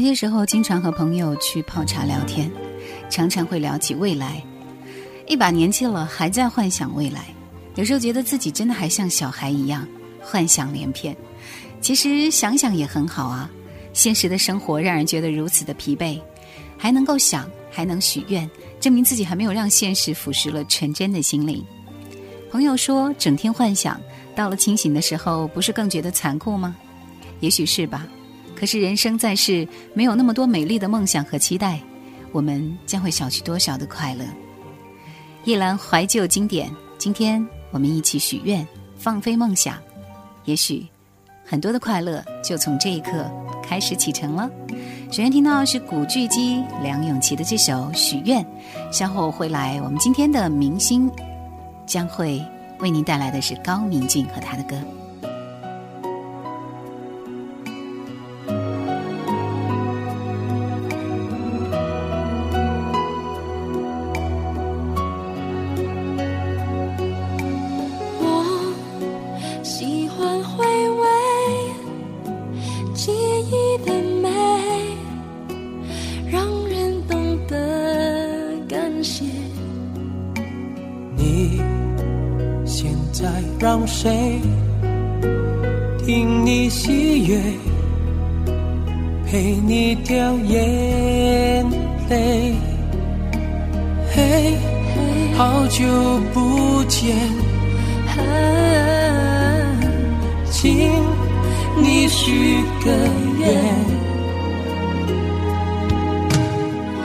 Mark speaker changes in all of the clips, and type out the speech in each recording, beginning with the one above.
Speaker 1: 有些时候，经常和朋友去泡茶聊天，常常会聊起未来。一把年纪了，还在幻想未来，有时候觉得自己真的还像小孩一样，幻想连篇。其实想想也很好啊，现实的生活让人觉得如此的疲惫，还能够想，还能许愿，证明自己还没有让现实腐蚀了纯真的心灵。朋友说，整天幻想，到了清醒的时候，不是更觉得残酷吗？也许是吧。可是人生在世，没有那么多美丽的梦想和期待，我们将会少去多少的快乐？一兰怀旧经典，今天我们一起许愿，放飞梦想，也许很多的快乐就从这一刻开始启程了。首先听到是古巨基、梁咏琪的这首《许愿》，稍后会来我们今天的明星将会为您带来的是高明俊和他的歌。
Speaker 2: 让谁听你喜悦，陪你掉眼泪？嘿，好久不见，请你许个愿，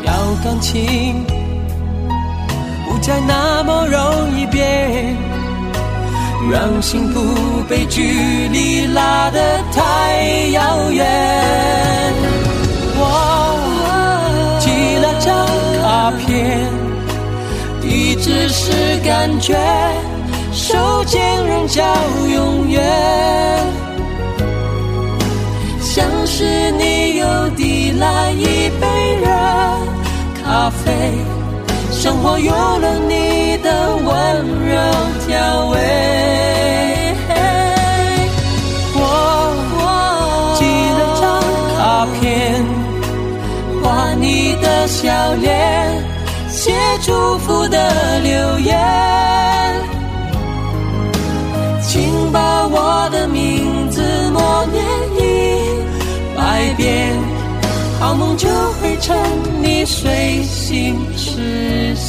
Speaker 2: 要感情不再那么容易变。让幸福被距离拉得太遥远。我寄了张卡片，地址是感觉，手间人叫永远。像是你又递来一杯热咖啡，生活有了你的温柔调味。笑脸，写祝福的留言，请把我的名字默念一百遍，好梦就会趁你睡醒实现。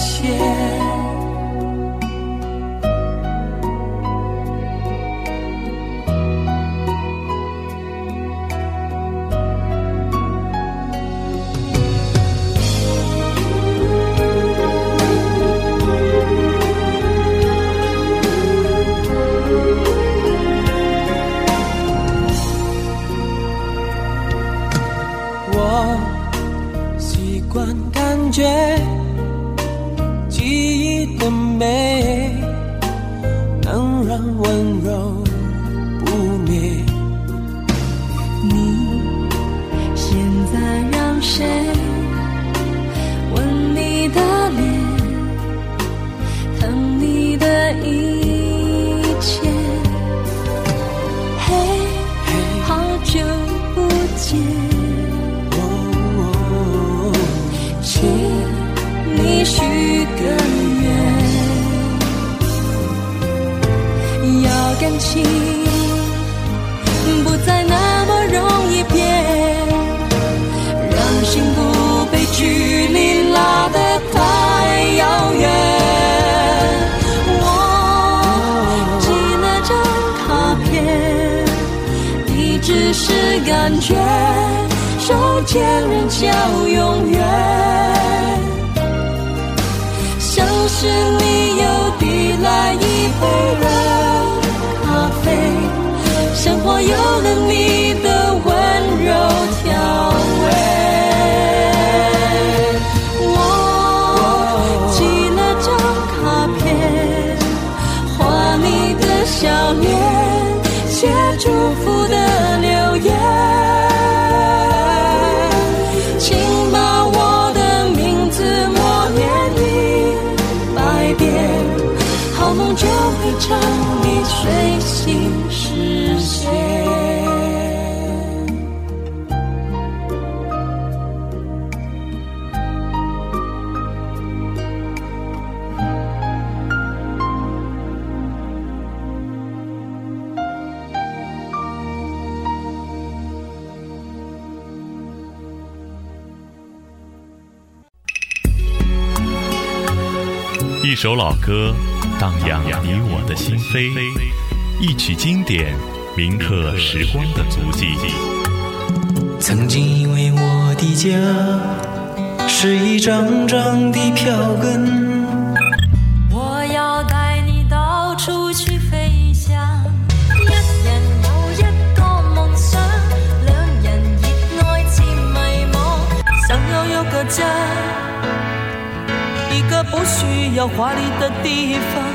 Speaker 2: 一
Speaker 3: 首老歌，荡漾你我的心扉；一曲经典，铭刻时光的足迹。
Speaker 4: 曾经以为我的家是一张张的票根，
Speaker 5: 我要带你到处去飞翔。一人有一个梦想，两人热爱渐迷惘，
Speaker 2: 想要有个家。一个不需要华丽的地方。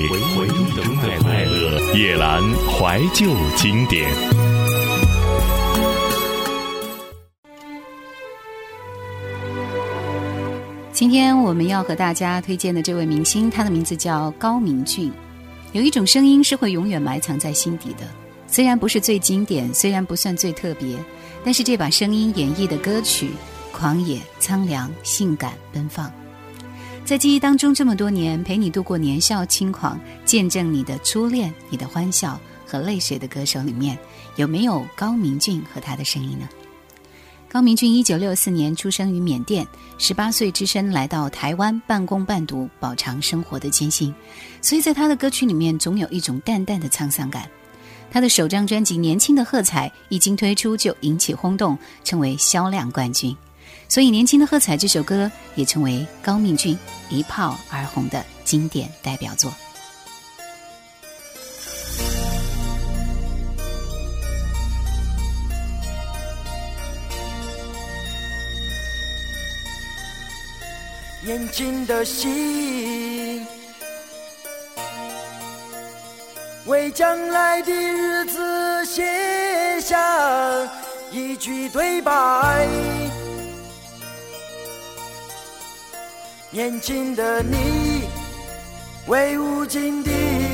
Speaker 3: 味回忆中的快乐，夜阑怀旧经典。
Speaker 1: 今天我们要和大家推荐的这位明星，他的名字叫高明俊。有一种声音是会永远埋藏在心底的，虽然不是最经典，虽然不算最特别，但是这把声音演绎的歌曲，狂野、苍凉、性感、奔放，在记忆当中这么多年，陪你度过年少轻狂，见证你的初恋、你的欢笑和泪水的歌手里面，有没有高明俊和他的声音呢？高明俊一九六四年出生于缅甸，十八岁只身来到台湾，半工半读，饱尝生活的艰辛。所以在他的歌曲里面，总有一种淡淡的沧桑感。他的首张专辑《年轻的喝彩》一经推出就引起轰动，成为销量冠军。所以《年轻的喝彩》这首歌也成为高明俊一炮而红的经典代表作。
Speaker 4: 年轻的心，为将来的日子写下一句对白。年轻的你，为无尽的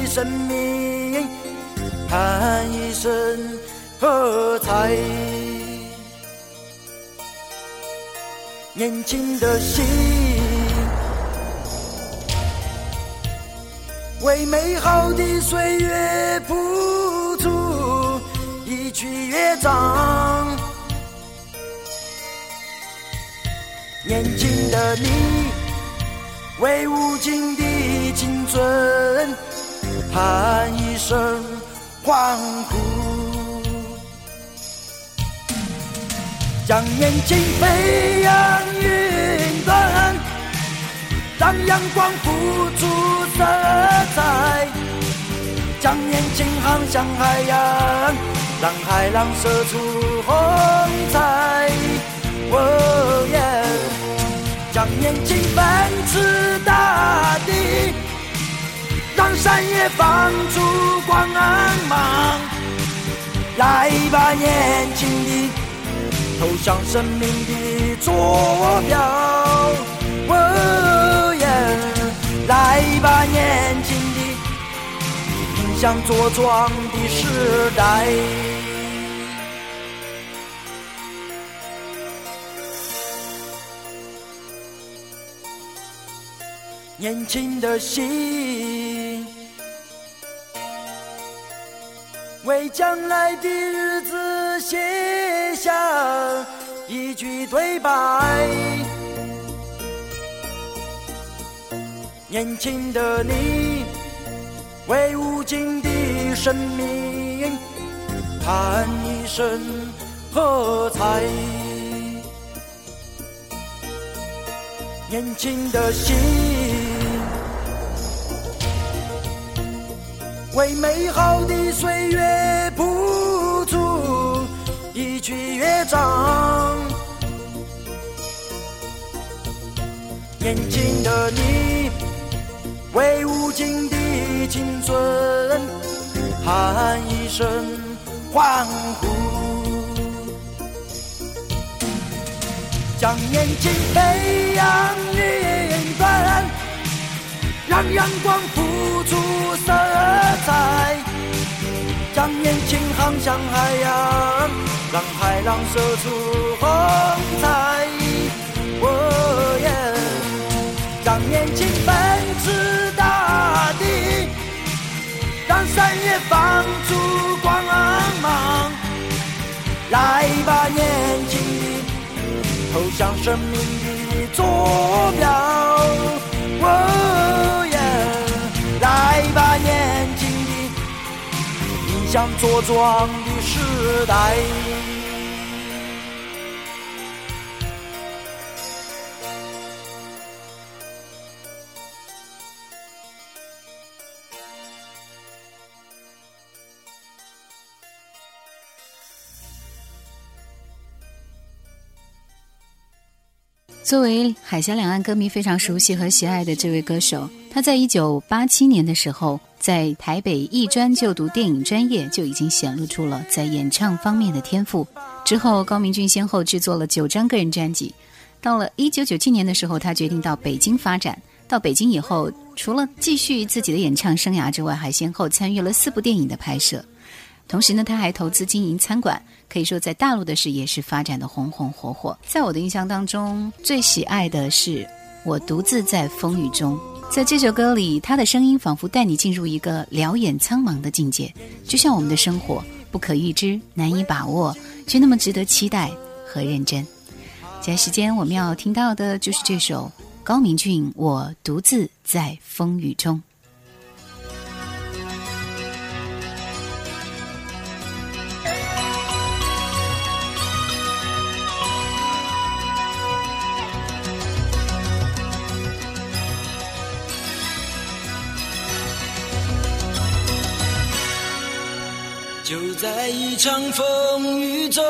Speaker 4: 生命喊一声喝彩。年轻的心，为美好的岁月谱出一曲乐章。年轻的你，为无尽的青春喊一声欢呼。将年轻飞扬云端，让阳光付出色彩。将年轻航向海洋，让海浪射出红彩。哦让！年轻奔驰大地，让山野放出光芒。来吧，年轻的！投向生命的坐标，哦耶！来吧，年轻的，迎向茁壮的时代。年轻的心，为将来的日子写下一句对白。年轻的你，为无尽的生命喊一声喝彩。年轻的心，为美好的岁月谱出一曲乐章。年轻的你，为无尽的青春喊一声欢呼。将年轻飞扬云端，让阳光付出色彩。将年轻航向海洋，让海浪射出风采。哦耶！让年轻奔驰大地，让山野放出光芒。来吧，年轻！投向生命的坐标，哦向茁壮的时代。
Speaker 1: 作为海峡两岸歌迷非常熟悉和喜爱的这位歌手，他在一九八七年的时候，在台北艺专就读电影专业，就已经显露出了在演唱方面的天赋。之后，高明骏先后制作了九张个人专辑。到了一九九七年的时候，他决定到北京发展。到北京以后，除了继续自己的演唱生涯之外，还先后参与了四部电影的拍摄。同时呢，他还投资经营餐馆，可以说在大陆的事业是发展的红红火火。在我的印象当中，最喜爱的是《我独自在风雨中》。在这首歌里，他的声音仿佛带你进入一个辽远苍茫的境界，就像我们的生活不可预知、难以把握，却那么值得期待和认真。接下来时间我们要听到的就是这首高明骏《我独自在风雨中》。
Speaker 2: 在一场风雨中，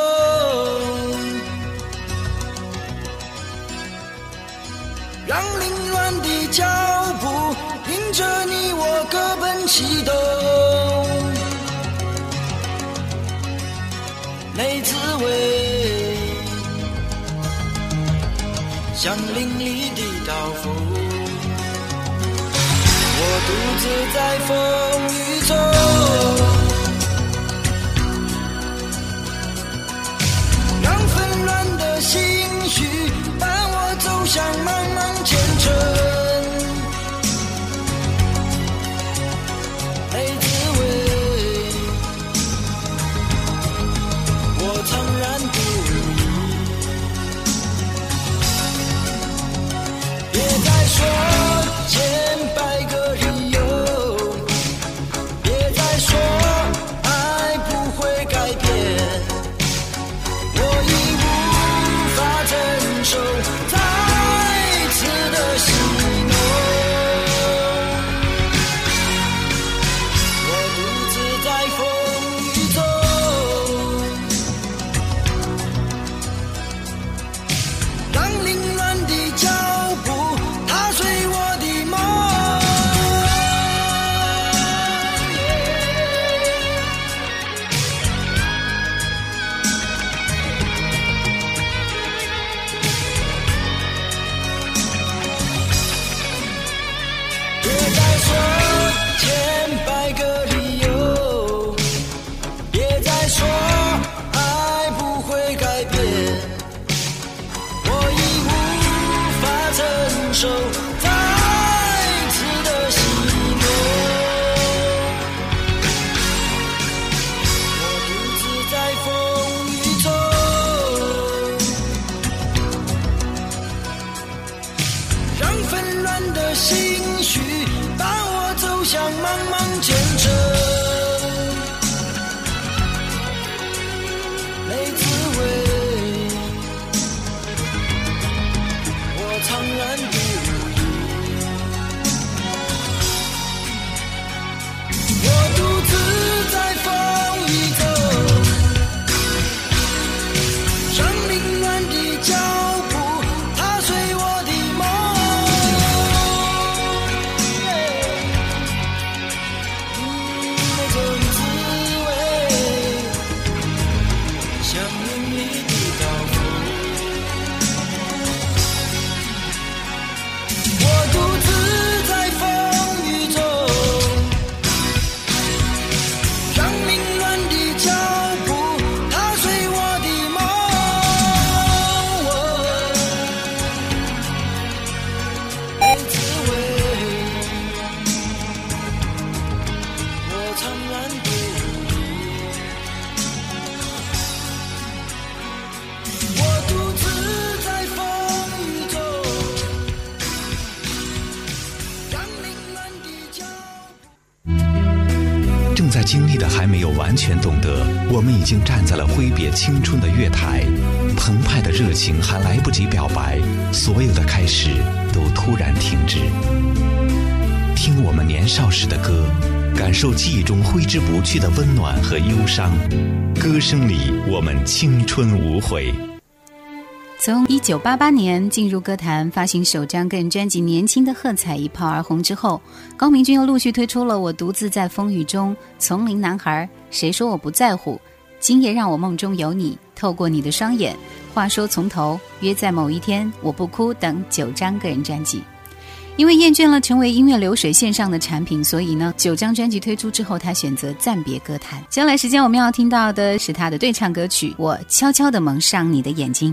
Speaker 2: 让凌乱的脚步迎着你我各奔西东。没滋味，像淋漓的刀锋。我独自在风雨中。我走向茫茫前程，没滋味，我苍然不语。别再说
Speaker 6: 青春的月台，澎湃的热情还来不及表白，所有的开始都突然停止。听我们年少时的歌，感受记忆中挥之不去的温暖和忧伤，歌声里我们青春无悔。
Speaker 1: 从一九八八年进入歌坛，发行首张个人专辑《年轻的喝彩》一炮而红之后，高明君又陆续推出了《我独自在风雨中》《丛林男孩》《谁说我不在乎》《今夜让我梦中有你》《透过你的双眼》《话说从头》《约在某一天》《我不哭》等九张个人专辑。因为厌倦了成为音乐流水线上的产品，所以呢，九张专辑推出之后，他选择暂别歌坛。将来时间我们要听到的是他的对唱歌曲《我悄悄地蒙上你的眼睛》。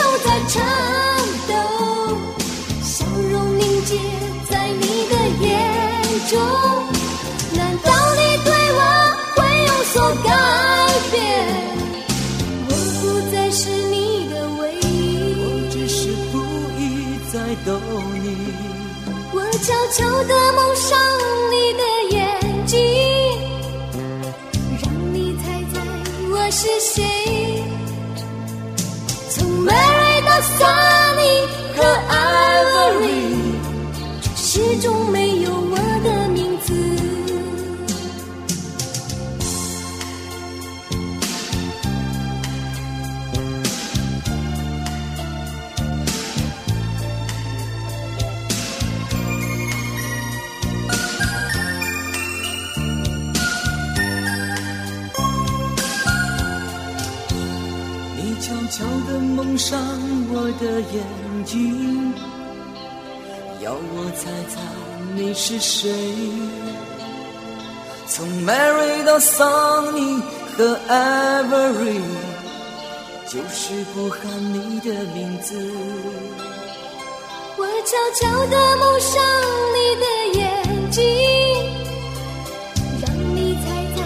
Speaker 5: 手在颤抖，笑容凝结在你的眼中？难道你对我会有所改变？我不再是你的唯一，我
Speaker 7: 只是故意在逗你。
Speaker 5: 我悄悄地蒙上你的 Ivory，始终没有我的名字。
Speaker 7: 你悄悄地蒙上我的眼睛，要我猜猜你是谁？从 Mary 到 Sunny 和 Ivory，就是不喊你的名字。
Speaker 5: 我悄悄地蒙上你的眼睛，让你猜猜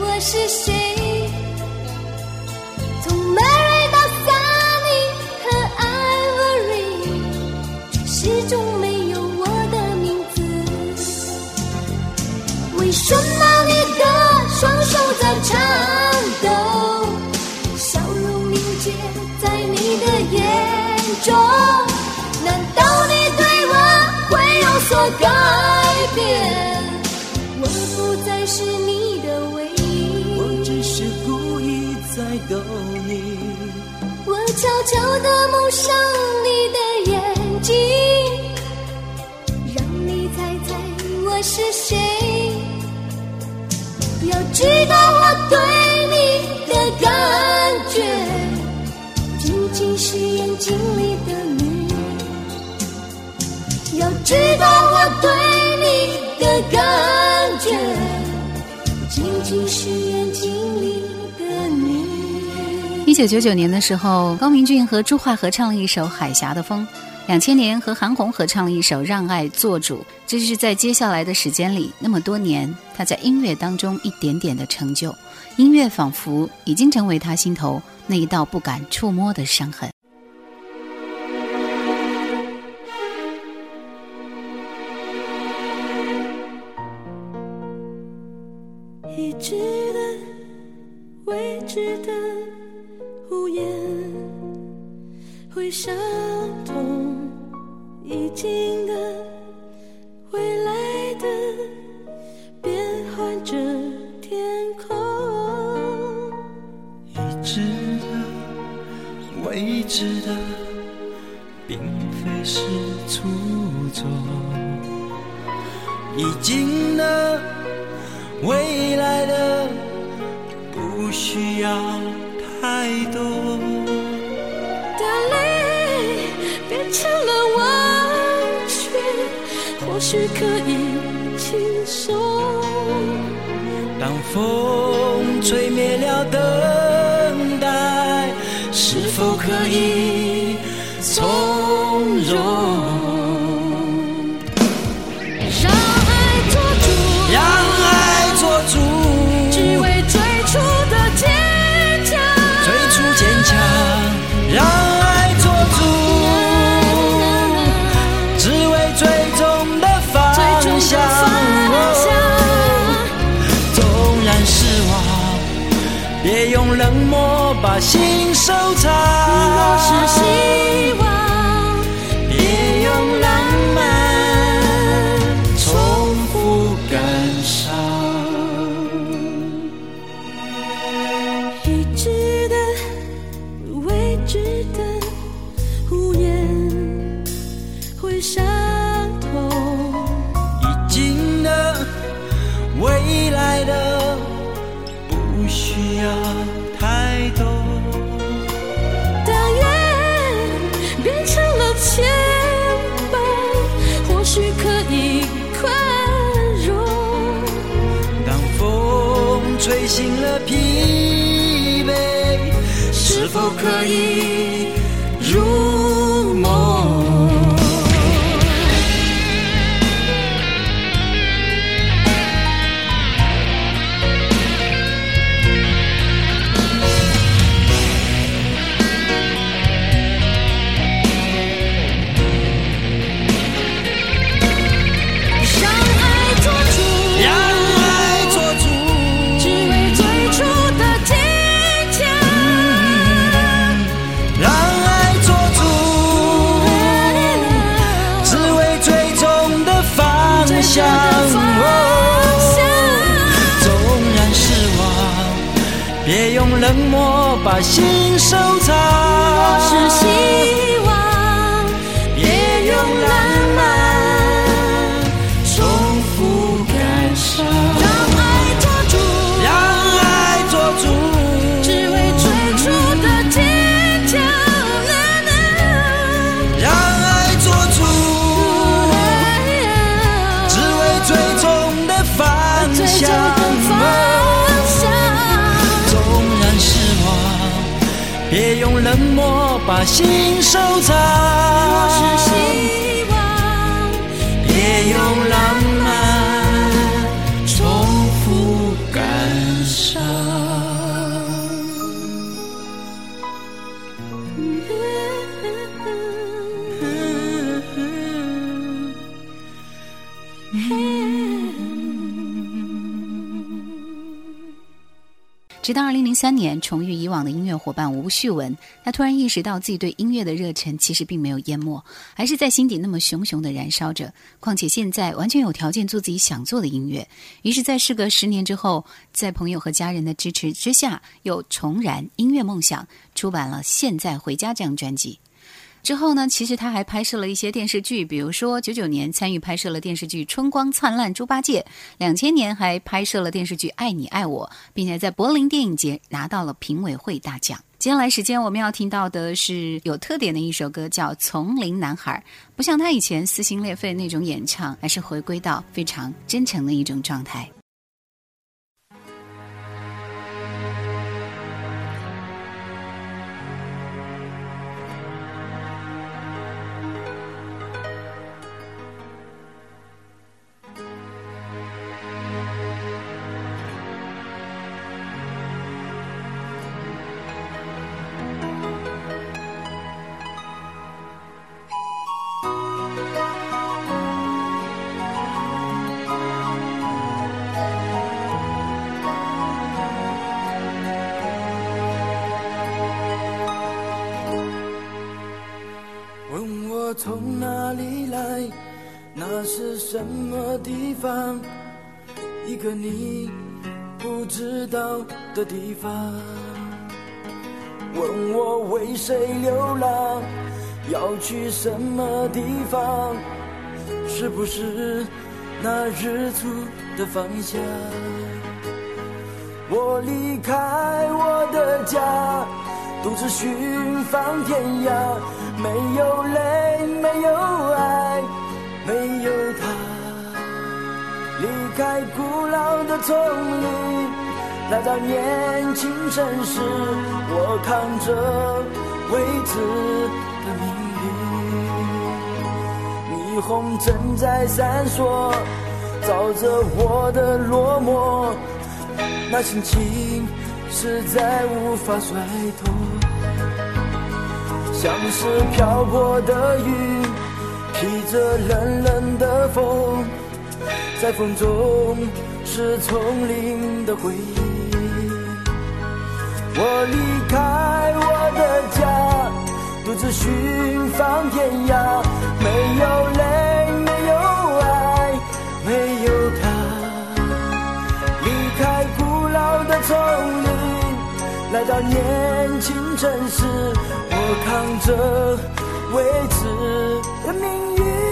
Speaker 5: 我是谁。颤抖，笑容凝结在你的眼中？难道你对我会有所改变？我不再是你的唯一，
Speaker 7: 我只是故意在逗你。
Speaker 5: 我悄悄地蒙上你的眼睛，让你猜猜我是谁。要知道我对你的感觉，仅仅是眼睛里的你。要知道我对你的感觉，仅仅是眼睛里的你。
Speaker 1: 一九九九年的时候，高明俊和朱桦合唱了一首《海峡的风》。两千年和韩红合唱了一首《让爱做主》。这是在接下来的时间里，那么多年，他在音乐当中一点点的成就，音乐仿佛已经成为他心头那一道不敢触摸的伤痕。
Speaker 5: 已知的、未知的无言，会伤痛；已经的、未来的，变换着天空。
Speaker 7: 已知的、未知的
Speaker 4: 并非是初衷。已经的、未来的，不需要太多。
Speaker 5: 或许可以轻松。
Speaker 4: 当风吹灭了等待，是否可以从容？
Speaker 5: 未知的，无言会伤痛。
Speaker 4: 已经的、未来的，不需要太多。
Speaker 5: 当缘变成了牵绊，或许可以宽容。
Speaker 4: 当风吹醒了疲，可以。冷漠把心收藏。
Speaker 5: 若是希望，
Speaker 4: 别用浪
Speaker 1: 直到二零零三年重遇以往的音乐伙伴吴旭文，他突然意识到自己对音乐的热忱其实并没有淹没，还是在心底那么熊熊的燃烧着。况且现在完全有条件做自己想做的音乐。于是，在事隔十年之后，在朋友和家人的支持之下，又重燃音乐梦想，出版了《现在回家》这张专辑。之后呢，其实他还拍摄了一些电视剧，比如说九九年参与拍摄了电视剧《春光灿烂猪八戒》，两千年还拍摄了电视剧《爱你爱我》，并且在柏林电影节拿到了评委会大奖。接下来时间我们要听到的是有特点的一首歌，叫《丛林男孩》。不像他以前撕心裂肺那种演唱，而是回归到非常真诚的一种状态。
Speaker 4: 从哪里来，那是什么地方？一个你不知道的地方。问我为谁流浪，要去什么地方？是不是那日出的方向？我离开我的家，独自寻访天涯，没有泪，没有爱，没有他。离开古老的丛林，来到年轻城市，我扛着未知的命运。霓虹正在闪烁，照着我的落寞。那心情实在无法甩脱，像是漂泊的云，披着冷冷的风，在风中是丛林的回忆。我离开我的家，独自寻访天涯，没有泪，没有爱，没有他，离开古老的丛林，来到年轻城市，扛着未知的命运。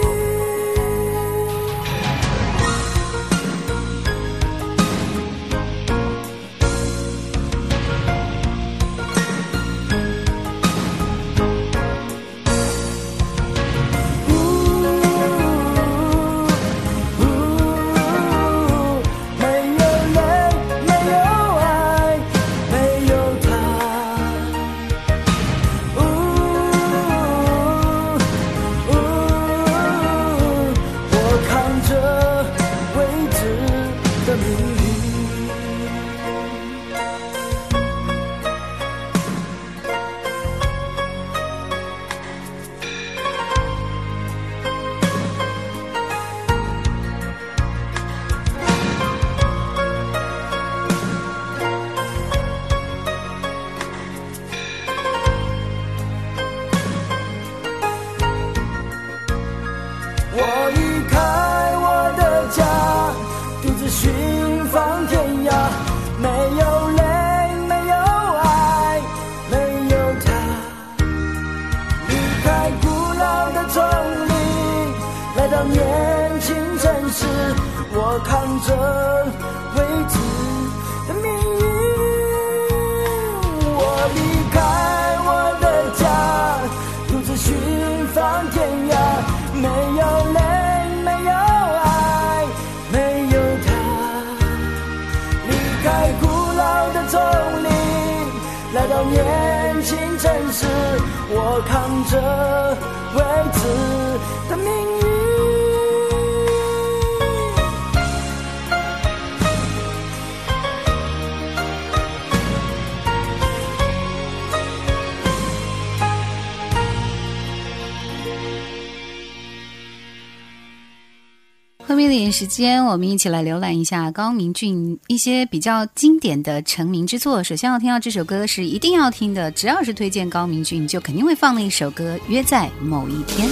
Speaker 1: 后面的一点时间，我们一起来浏览一下高明俊一些比较经典的成名之作。首先要听到这首歌是一定要听的，只要是推荐高明俊，就肯定会放的一首歌《约在某一天》。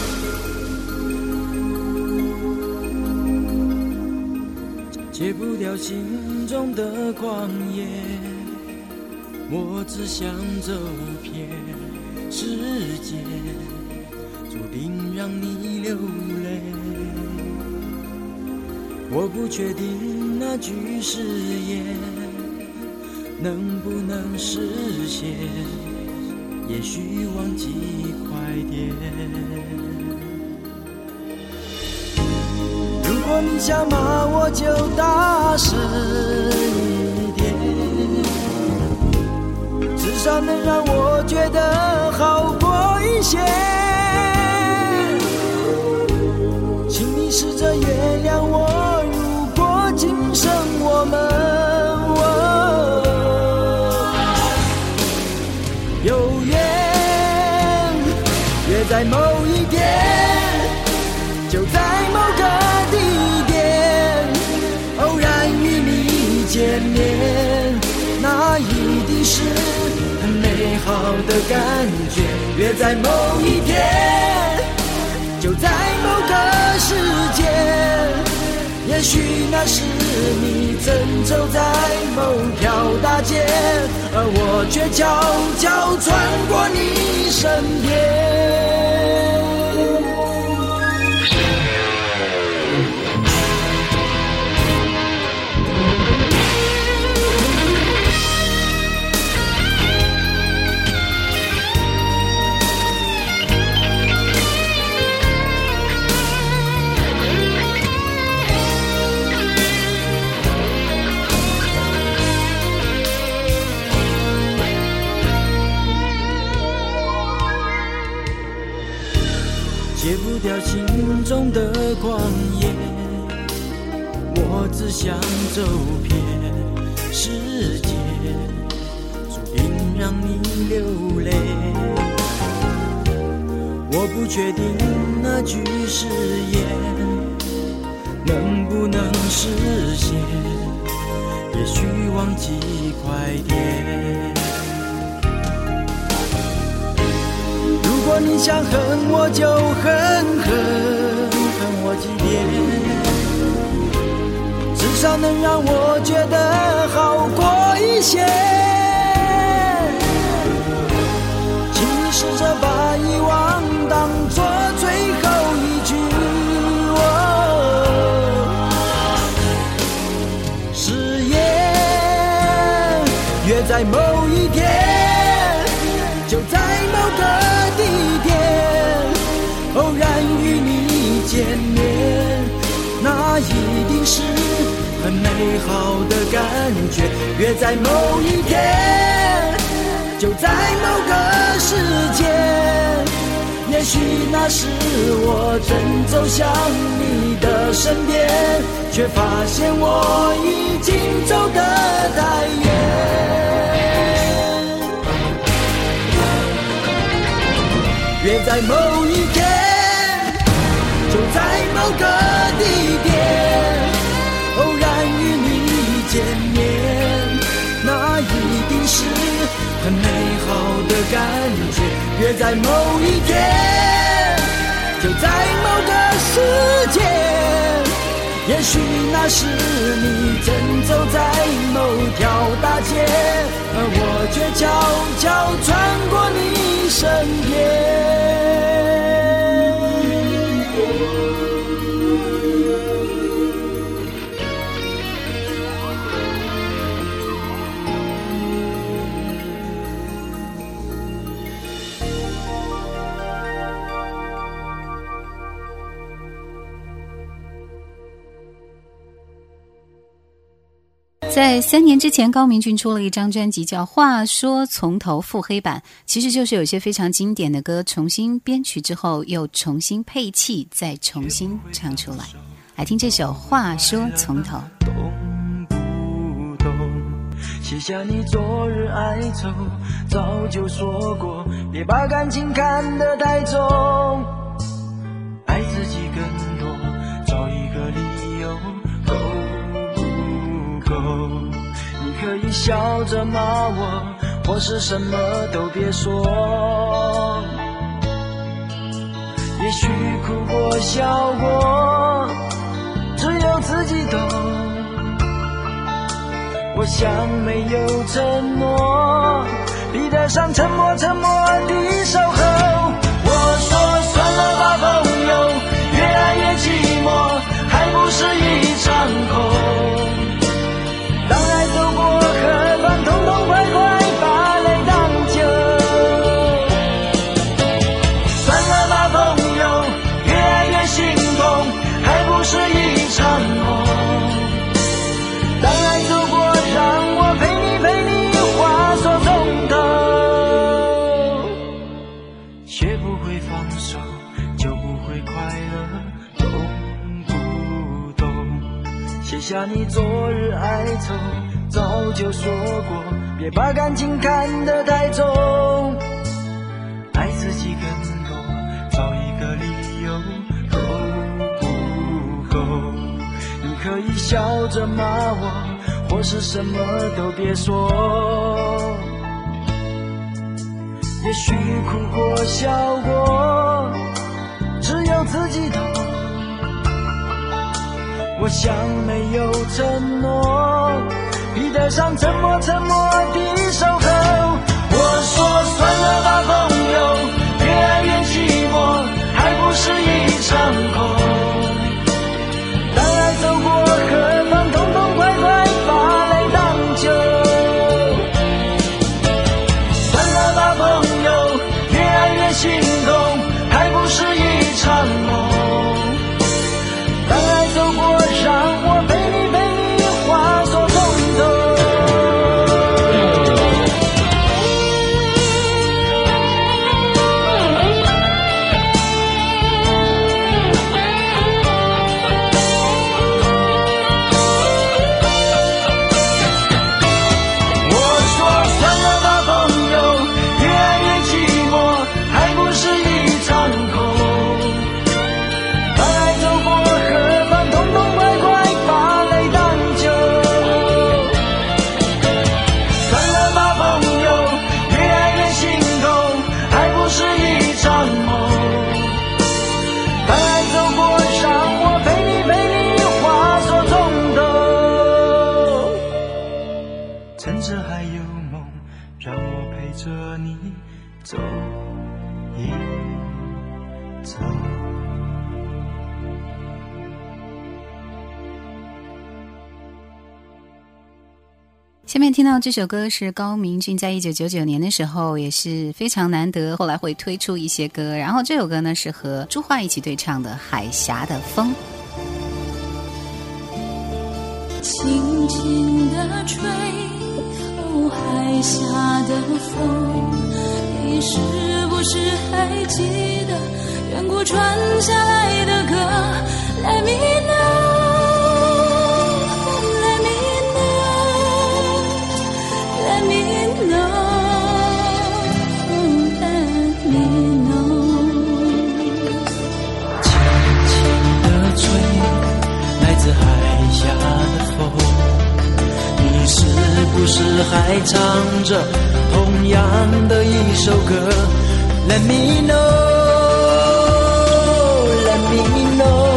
Speaker 4: 戒不掉心中的狂野，我只想走遍世界，注定让你流泪。我不确定那句誓言能不能实现，也许忘记快点。如果你想骂我，就大声一点，至少能让我觉得好过一些。请你试着原谅我，好的感觉。约在某一天，就在某个时间，也许那时你正走在某条大街，而我却悄悄穿过你身边。中的狂野，我只想走遍世界，注定让你流泪。我不确定那句誓言能不能实现，也许忘记快点。如果你想恨我，就狠狠恨我几遍，至少能让我觉得好过一些。请你试着把遗忘当作最后一句。誓言约在某是很美好的感觉。约在某一天，就在某个时间，也许那时我正走向你的身边，却发现我已经走得太远。约在某一天，就在某个很美好的感觉。约在某一天，就在某个时间，也许那时你正走在某条大街，而我却悄悄穿过你身边。
Speaker 1: 在三年之前，高明俊出了一张专辑，叫《话说从头复黑版》，其实就是有些非常经典的歌重新编曲之后，又重新配器，再重新唱出来。来听这首《话说从头》。
Speaker 4: 不懂？写下你昨日哀愁，早就说过，别把感情看得太重，爱自己更可以笑着骂我，或是什么都别说，也许哭过笑过，只有自己懂。我想没有承诺，比得上沉默沉默的守候。我说算了吧，朋友，越爱越寂寞，还不是一场空。你昨日哀愁，早就说过，别把感情看得太重，爱自己更多，找一个理由，够不够？你可以笑着骂我，或是什么都别说。也许哭过笑过，只有自己懂。我想没有承诺，比得上沉默沉默的守候。我说算了吧，朋友，越爱越寂寞，还不是一场空。
Speaker 1: 听到这首歌是高明俊在一九九九年的时候也是非常难得，后来会推出一些歌，然后这首歌呢是和朱桦一起对唱的《海峡的风》。
Speaker 2: 轻轻地吹，哦，海峡的风，你是不是还记得远古传下来的歌？Let me know
Speaker 4: 还唱着同样的一首歌？Let me know，Let me know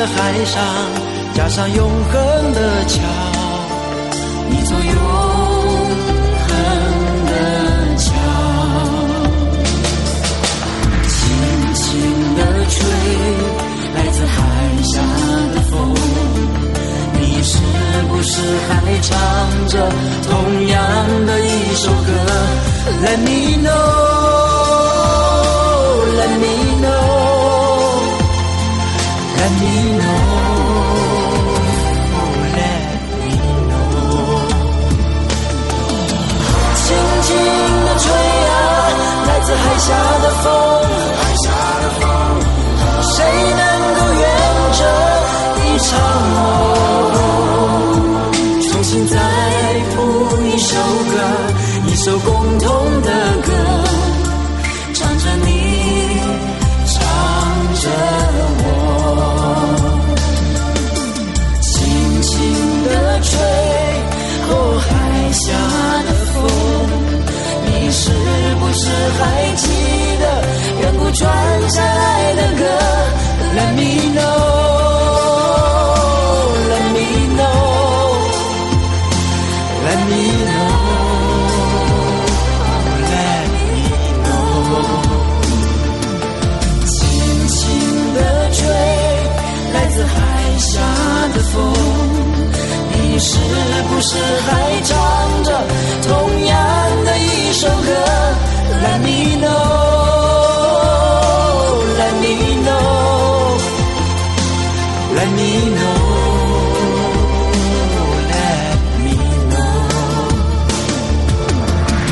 Speaker 2: 的
Speaker 4: 海上加上永恒的桥，一座永恒的桥。轻轻的吹，来自海峡的风，你是不是还唱着同样的一首歌？Let me know 不是还唱着同样的一首歌？Let me know，Let me know，Let me know，Let me know。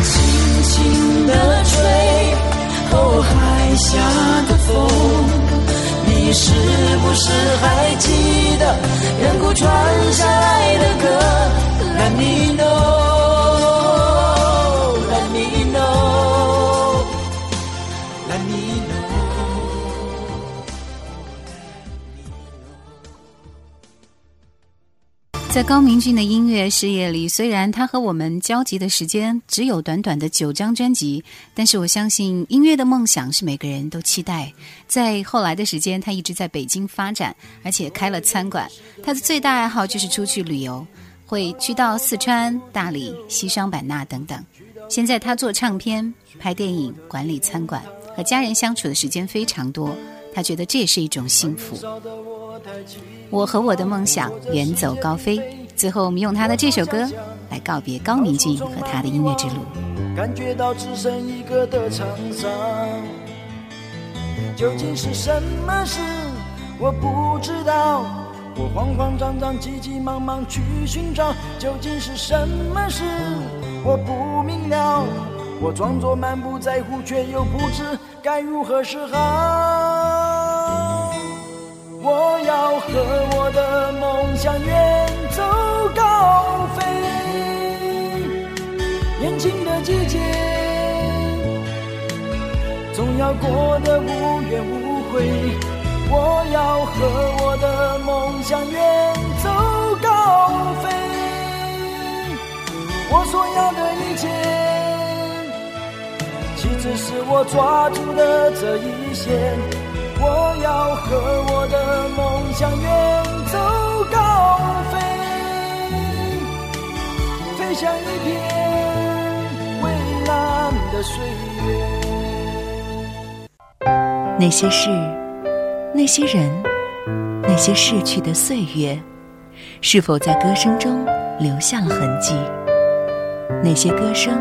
Speaker 4: 轻轻地吹，哦，海峡的风，你是不是还记得远古传下来的歌
Speaker 1: 在高明俊的音乐事业里，虽然他和我们交集的时间只有短短的九张专辑，但是我相信音乐的梦想是每个人都期待。在后来的时间，他一直在北京发展，而且开了餐馆。他的最大爱好就是出去旅游，会去到四川、大理、西双版纳等等。现在他做唱片、拍电影、管理餐馆，和家人相处的时间非常多。他觉得这也是一种幸福。我和我的梦想远走高飞。最后，我们用他的这首歌来告别高明俊和他的音乐之路。
Speaker 8: 感觉到只剩一个的沧桑。究竟是什么事？我不知道，
Speaker 4: 我慌慌张张、急急忙忙去寻找，究竟是什么事？我不明了。我装作满不在乎，却又不知该如何是好。我要和我的梦想远走高飞，年轻的季节总要过得无怨无悔。我要和我的梦想远走高飞，我所要的一切，岂只是我抓住的这一线？我要和我的梦想远走高飞，飞向一片蔚蓝的岁月。
Speaker 9: 那些事，那些人，那些逝去的岁月，是否在歌声中留下了痕迹？那些歌声，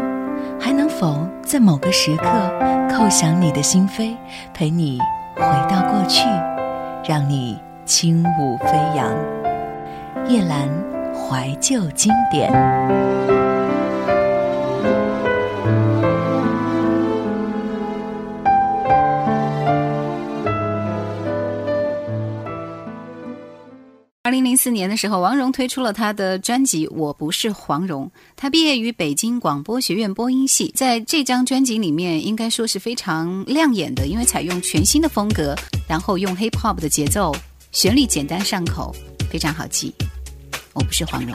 Speaker 9: 还能否在某个时刻叩响你的心扉，陪你回到过去，让你轻舞飞扬？叶兰怀旧经典。
Speaker 1: 二零零四年的时候，王蓉推出了她的专辑《我不是黄蓉》。她毕业于北京广播学院播音系，在这张专辑里面应该说是非常亮眼的，因为采用全新的风格，然后用 hip hop 的节奏，旋律简单上口，非常好记。我不是黄蓉。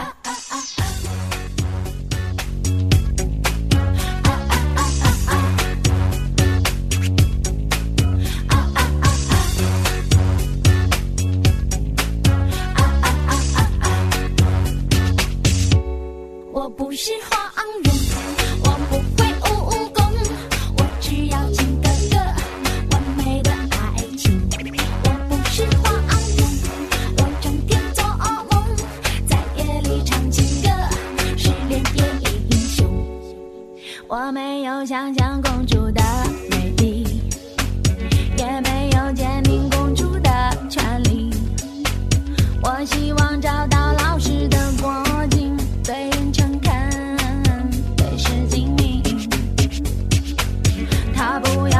Speaker 5: 不是黄蓉，我不会武功，我只要情哥哥完美的爱情。我不是黄蓉，我整天做梦，在夜里唱情歌，失恋夜英雄。我没有想象公主的美丽，也没有坚定公主的权利。我他不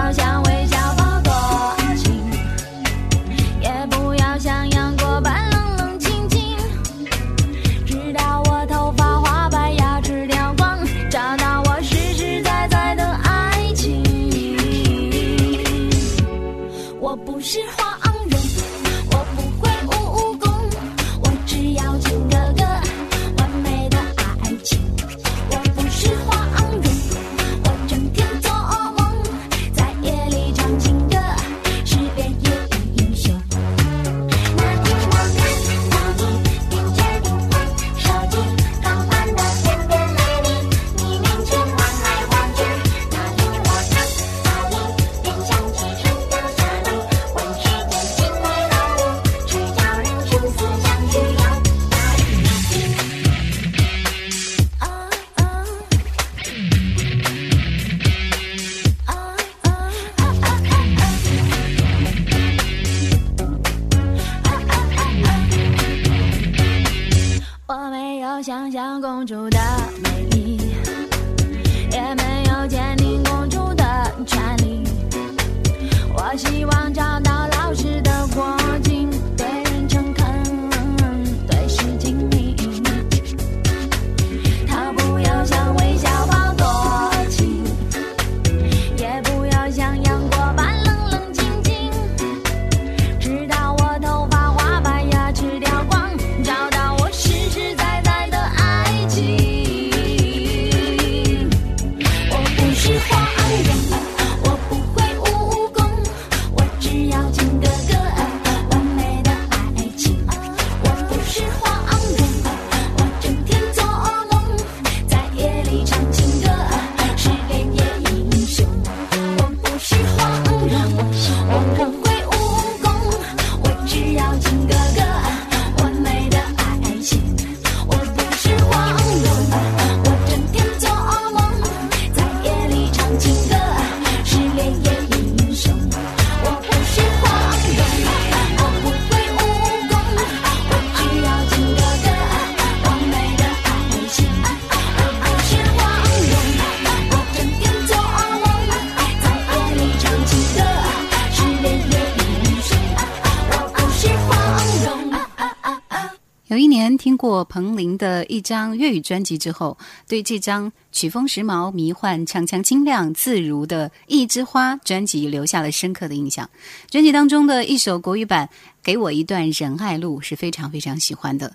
Speaker 1: 张粤语专辑之后对这张曲风时髦迷幻唱腔清亮自如的一枝花专辑留下了深刻的印象。专辑当中的一首国语版给我一段仁爱路是非常非常喜欢的。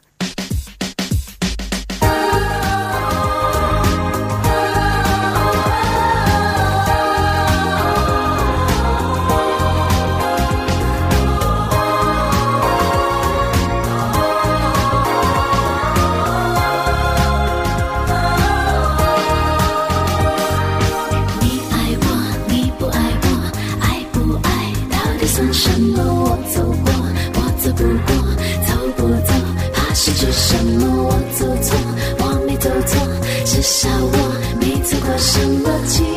Speaker 5: 笑我没做过什么期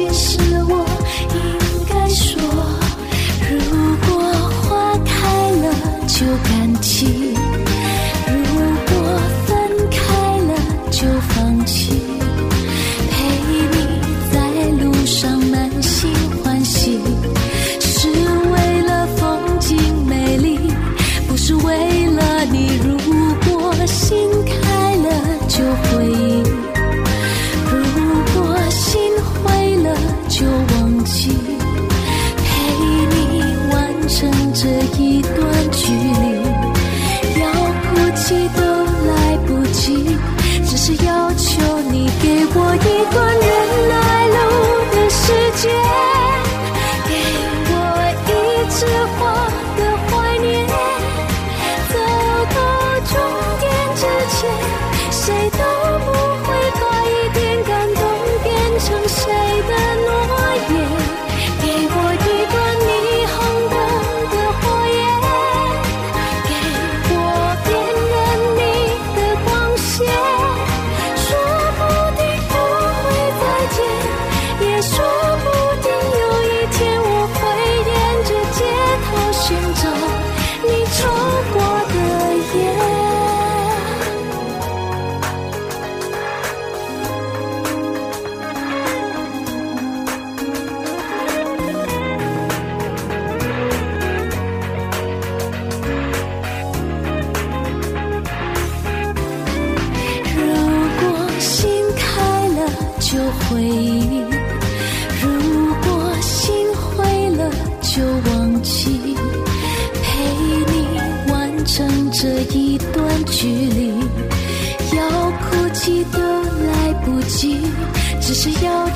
Speaker 5: 只要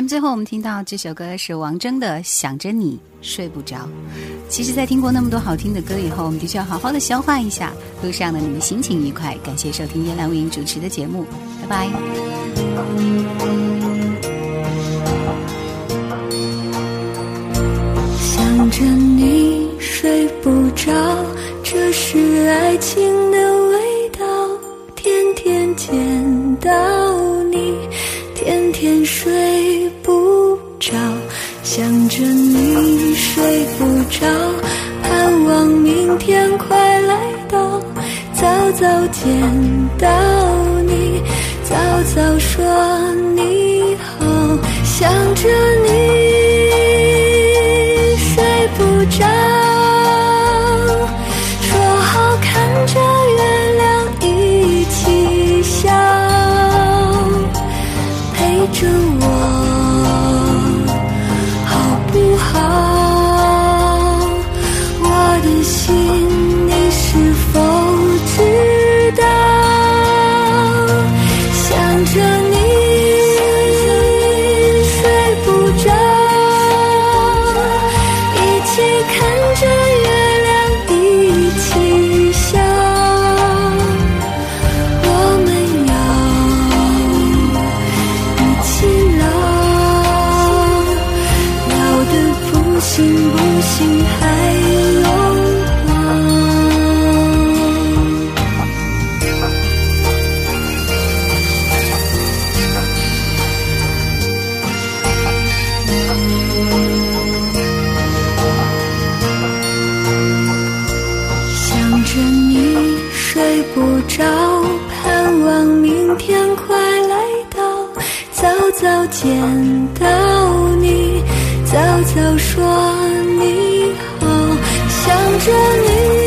Speaker 1: 那么最后我们听到这首歌是王铮的想着你睡不着。其实在听过那么多好听的歌以后我们的确要好好的消化一下路上的你们心情愉快感谢收听燕兰为您主持的节目。拜拜。
Speaker 5: 想着你睡不着这是爱情的味道天天见到你天天睡想着你睡不着盼望明天快来到早
Speaker 2: 早见到你早早说你好想着你。见到你早早说你好想着你。